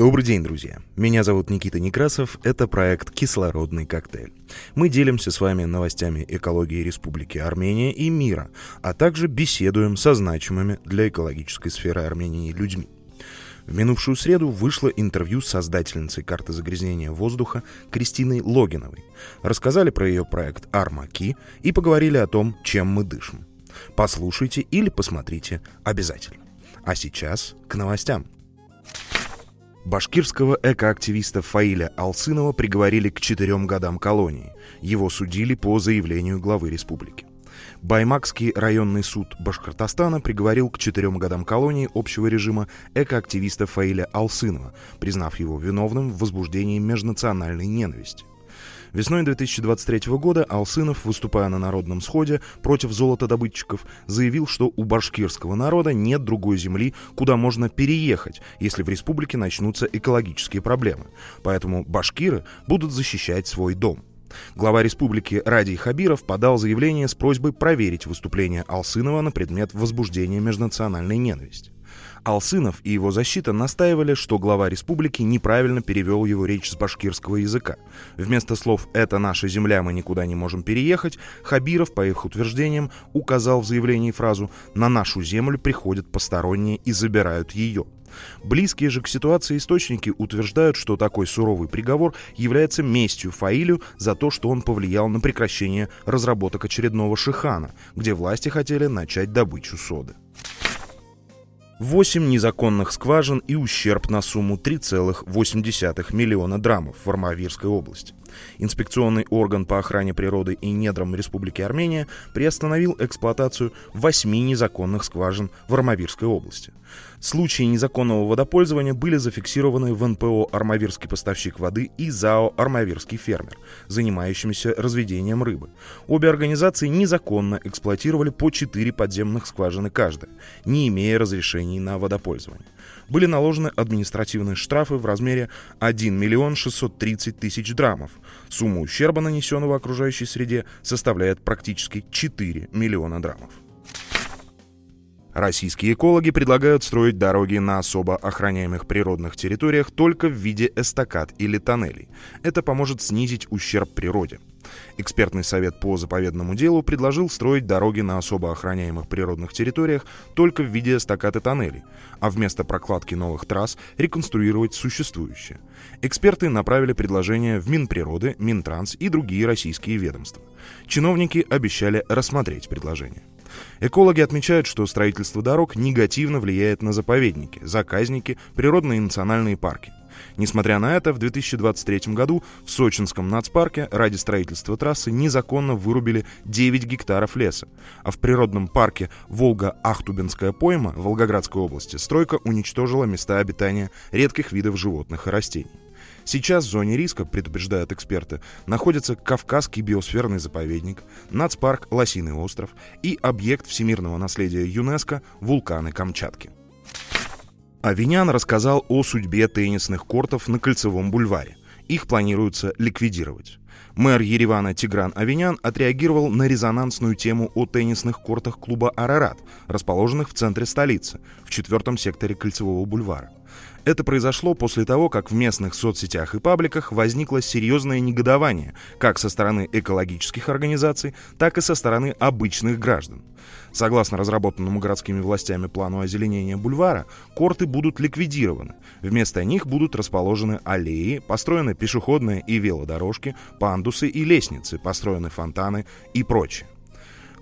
Добрый день, друзья. Меня зовут Никита Некрасов. Это проект «Кислородный коктейль». Мы делимся с вами новостями экологии Республики Армения и мира, а также беседуем со значимыми для экологической сферы Армении людьми. В минувшую среду вышло интервью с создательницей карты загрязнения воздуха Кристиной Логиновой. Рассказали про ее проект «Армаки» и поговорили о том, чем мы дышим. Послушайте или посмотрите обязательно. А сейчас к новостям. Башкирского экоактивиста Фаиля Алсынова приговорили к четырем годам колонии. Его судили по заявлению главы республики. Баймакский районный суд Башкортостана приговорил к четырем годам колонии общего режима экоактивиста Фаиля Алсынова, признав его виновным в возбуждении межнациональной ненависти. Весной 2023 года Алсынов, выступая на народном сходе против золотодобытчиков, заявил, что у башкирского народа нет другой земли, куда можно переехать, если в республике начнутся экологические проблемы. Поэтому башкиры будут защищать свой дом. Глава республики Радий Хабиров подал заявление с просьбой проверить выступление Алсынова на предмет возбуждения межнациональной ненависти. Алсынов и его защита настаивали, что глава республики неправильно перевел его речь с башкирского языка. Вместо слов «это наша земля, мы никуда не можем переехать», Хабиров, по их утверждениям, указал в заявлении фразу «на нашу землю приходят посторонние и забирают ее». Близкие же к ситуации источники утверждают, что такой суровый приговор является местью Фаилю за то, что он повлиял на прекращение разработок очередного шихана, где власти хотели начать добычу соды. 8 незаконных скважин и ущерб на сумму 3,8 миллиона драмов в Армавирской области. Инспекционный орган по охране природы и недрам Республики Армения приостановил эксплуатацию восьми незаконных скважин в Армавирской области. Случаи незаконного водопользования были зафиксированы в НПО «Армавирский поставщик воды» и ЗАО «Армавирский фермер», занимающимися разведением рыбы. Обе организации незаконно эксплуатировали по четыре подземных скважины каждая, не имея разрешений на водопользование. Были наложены административные штрафы в размере 1 миллион 630 тысяч драмов. Сумма ущерба, нанесенного окружающей среде, составляет практически 4 миллиона драмов. Российские экологи предлагают строить дороги на особо охраняемых природных территориях только в виде эстакад или тоннелей. Это поможет снизить ущерб природе. Экспертный совет по заповедному делу предложил строить дороги на особо охраняемых природных территориях только в виде эстакад и тоннелей, а вместо прокладки новых трасс реконструировать существующие. Эксперты направили предложение в Минприроды, Минтранс и другие российские ведомства. Чиновники обещали рассмотреть предложение. Экологи отмечают, что строительство дорог негативно влияет на заповедники, заказники, природные и национальные парки. Несмотря на это, в 2023 году в Сочинском нацпарке ради строительства трассы незаконно вырубили 9 гектаров леса, а в природном парке Волга-Ахтубинская пойма Волгоградской области стройка уничтожила места обитания редких видов животных и растений. Сейчас в зоне риска, предупреждают эксперты, находится Кавказский биосферный заповедник, нацпарк Лосиный остров и объект всемирного наследия ЮНЕСКО «Вулканы Камчатки». Авинян рассказал о судьбе теннисных кортов на Кольцевом бульваре. Их планируется ликвидировать. Мэр Еревана Тигран Авинян отреагировал на резонансную тему о теннисных кортах клуба «Арарат», расположенных в центре столицы, в четвертом секторе Кольцевого бульвара. Это произошло после того, как в местных соцсетях и пабликах возникло серьезное негодование как со стороны экологических организаций, так и со стороны обычных граждан. Согласно разработанному городскими властями плану озеленения бульвара, корты будут ликвидированы. Вместо них будут расположены аллеи, построены пешеходные и велодорожки, пандусы и лестницы, построены фонтаны и прочее.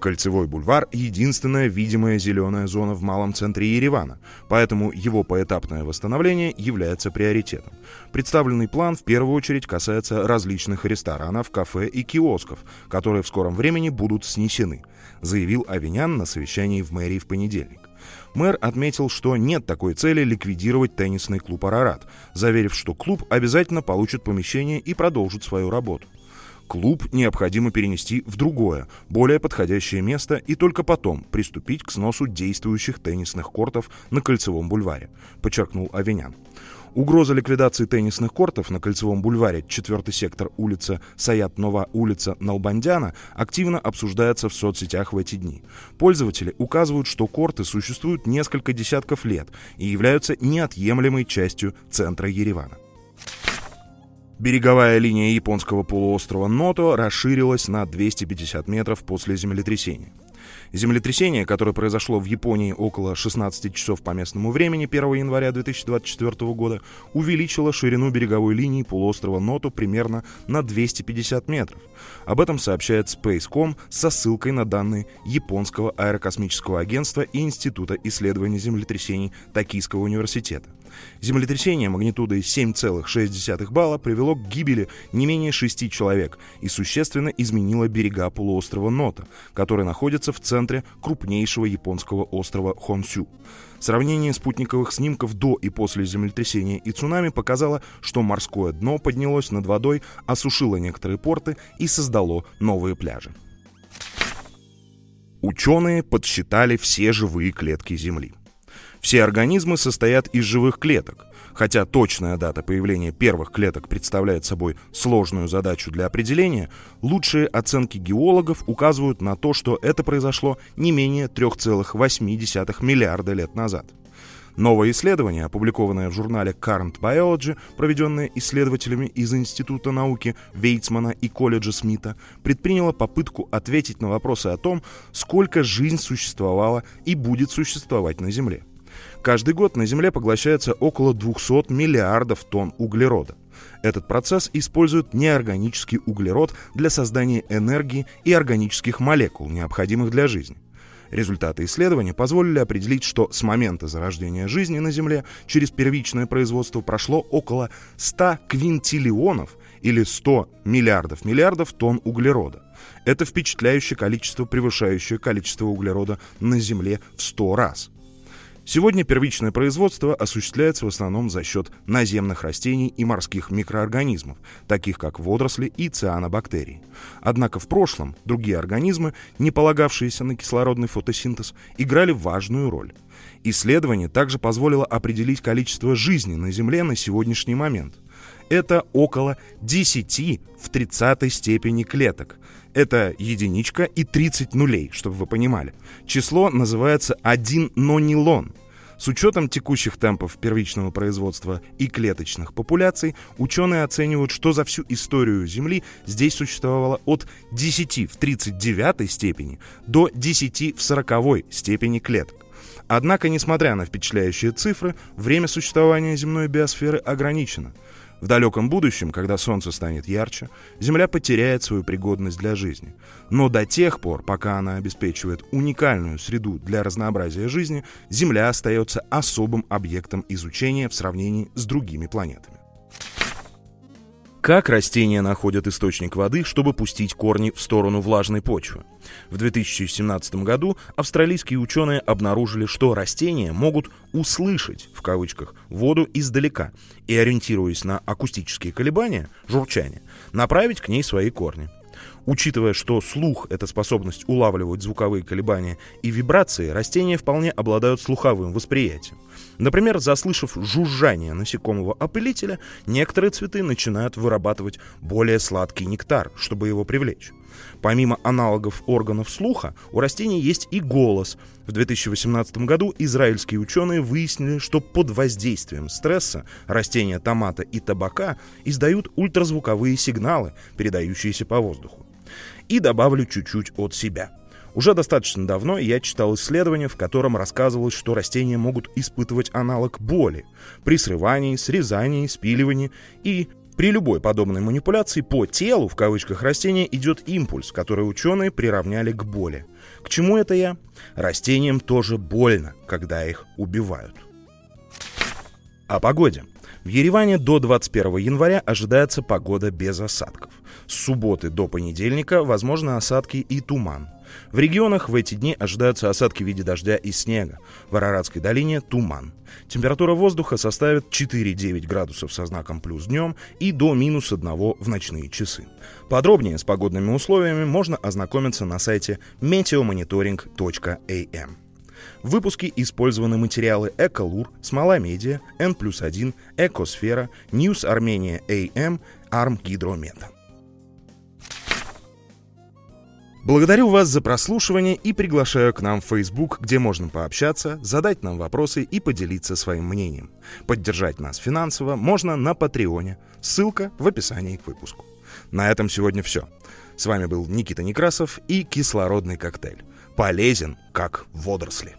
Кольцевой бульвар — единственная видимая зеленая зона в малом центре Еревана, поэтому его поэтапное восстановление является приоритетом. Представленный план в первую очередь касается различных ресторанов, кафе и киосков, которые в скором времени будут снесены, заявил Авинян на совещании в мэрии в понедельник. Мэр отметил, что нет такой цели ликвидировать теннисный клуб «Арарат», заверив, что клуб обязательно получит помещение и продолжит свою работу. Клуб необходимо перенести в другое, более подходящее место и только потом приступить к сносу действующих теннисных кортов на Кольцевом бульваре, подчеркнул Авенян. Угроза ликвидации теннисных кортов на Кольцевом бульваре, 4 сектор, улица Саят-Нова, улица Налбандяна, активно обсуждается в соцсетях в эти дни. Пользователи указывают, что корты существуют несколько десятков лет и являются неотъемлемой частью центра Еревана. Береговая линия японского полуострова Ното расширилась на 250 метров после землетрясения. Землетрясение, которое произошло в Японии около 16 часов по местному времени 1 января 2024 года, увеличило ширину береговой линии полуострова Ното примерно на 250 метров. Об этом сообщает Spacecom со ссылкой на данные Японского аэрокосмического агентства и Института исследований землетрясений Токийского университета. Землетрясение магнитудой 7,6 балла привело к гибели не менее шести человек и существенно изменило берега полуострова Нота, который находится в центре крупнейшего японского острова Хонсю. Сравнение спутниковых снимков до и после землетрясения и цунами показало, что морское дно поднялось над водой, осушило некоторые порты и создало новые пляжи. Ученые подсчитали все живые клетки Земли. Все организмы состоят из живых клеток. Хотя точная дата появления первых клеток представляет собой сложную задачу для определения, лучшие оценки геологов указывают на то, что это произошло не менее 3,8 миллиарда лет назад. Новое исследование, опубликованное в журнале Current Biology, проведенное исследователями из Института науки Вейцмана и колледжа Смита, предприняло попытку ответить на вопросы о том, сколько жизнь существовала и будет существовать на Земле. Каждый год на Земле поглощается около 200 миллиардов тонн углерода. Этот процесс использует неорганический углерод для создания энергии и органических молекул, необходимых для жизни. Результаты исследования позволили определить, что с момента зарождения жизни на Земле через первичное производство прошло около 100 квинтиллионов или 100 миллиардов миллиардов тонн углерода. Это впечатляющее количество, превышающее количество углерода на Земле в 100 раз – Сегодня первичное производство осуществляется в основном за счет наземных растений и морских микроорганизмов, таких как водоросли и цианобактерии. Однако в прошлом другие организмы, не полагавшиеся на кислородный фотосинтез, играли важную роль. Исследование также позволило определить количество жизни на Земле на сегодняшний момент. Это около 10 в 30 степени клеток. Это единичка и 30 нулей, чтобы вы понимали. Число называется 1 нонилон. С учетом текущих темпов первичного производства и клеточных популяций, ученые оценивают, что за всю историю Земли здесь существовало от 10 в 39 степени до 10 в 40 степени клеток. Однако, несмотря на впечатляющие цифры, время существования земной биосферы ограничено – в далеком будущем, когда Солнце станет ярче, Земля потеряет свою пригодность для жизни. Но до тех пор, пока она обеспечивает уникальную среду для разнообразия жизни, Земля остается особым объектом изучения в сравнении с другими планетами. Как растения находят источник воды, чтобы пустить корни в сторону влажной почвы? В 2017 году австралийские ученые обнаружили, что растения могут «услышать» в кавычках воду издалека и, ориентируясь на акустические колебания, журчание, направить к ней свои корни. Учитывая, что слух — это способность улавливать звуковые колебания и вибрации, растения вполне обладают слуховым восприятием. Например, заслышав жужжание насекомого опылителя, некоторые цветы начинают вырабатывать более сладкий нектар, чтобы его привлечь. Помимо аналогов органов слуха, у растений есть и голос. В 2018 году израильские ученые выяснили, что под воздействием стресса растения томата и табака издают ультразвуковые сигналы, передающиеся по воздуху. И добавлю чуть-чуть от себя – уже достаточно давно я читал исследование, в котором рассказывалось, что растения могут испытывать аналог боли при срывании, срезании, спиливании и при любой подобной манипуляции по телу, в кавычках, растения идет импульс, который ученые приравняли к боли. К чему это я? Растениям тоже больно, когда их убивают. О погоде. В Ереване до 21 января ожидается погода без осадков. С субботы до понедельника возможны осадки и туман. В регионах в эти дни ожидаются осадки в виде дождя и снега. В Араратской долине туман. Температура воздуха составит 4-9 градусов со знаком плюс днем и до минус 1 в ночные часы. Подробнее с погодными условиями можно ознакомиться на сайте meteomonitoring.am. В выпуске использованы материалы Эколур, Смола Медиа, N плюс 1, Экосфера, News Армения AM, Арм Гидромета. Благодарю вас за прослушивание и приглашаю к нам в Facebook, где можно пообщаться, задать нам вопросы и поделиться своим мнением. Поддержать нас финансово можно на Патреоне. Ссылка в описании к выпуску. На этом сегодня все. С вами был Никита Некрасов и кислородный коктейль. Полезен, как водоросли.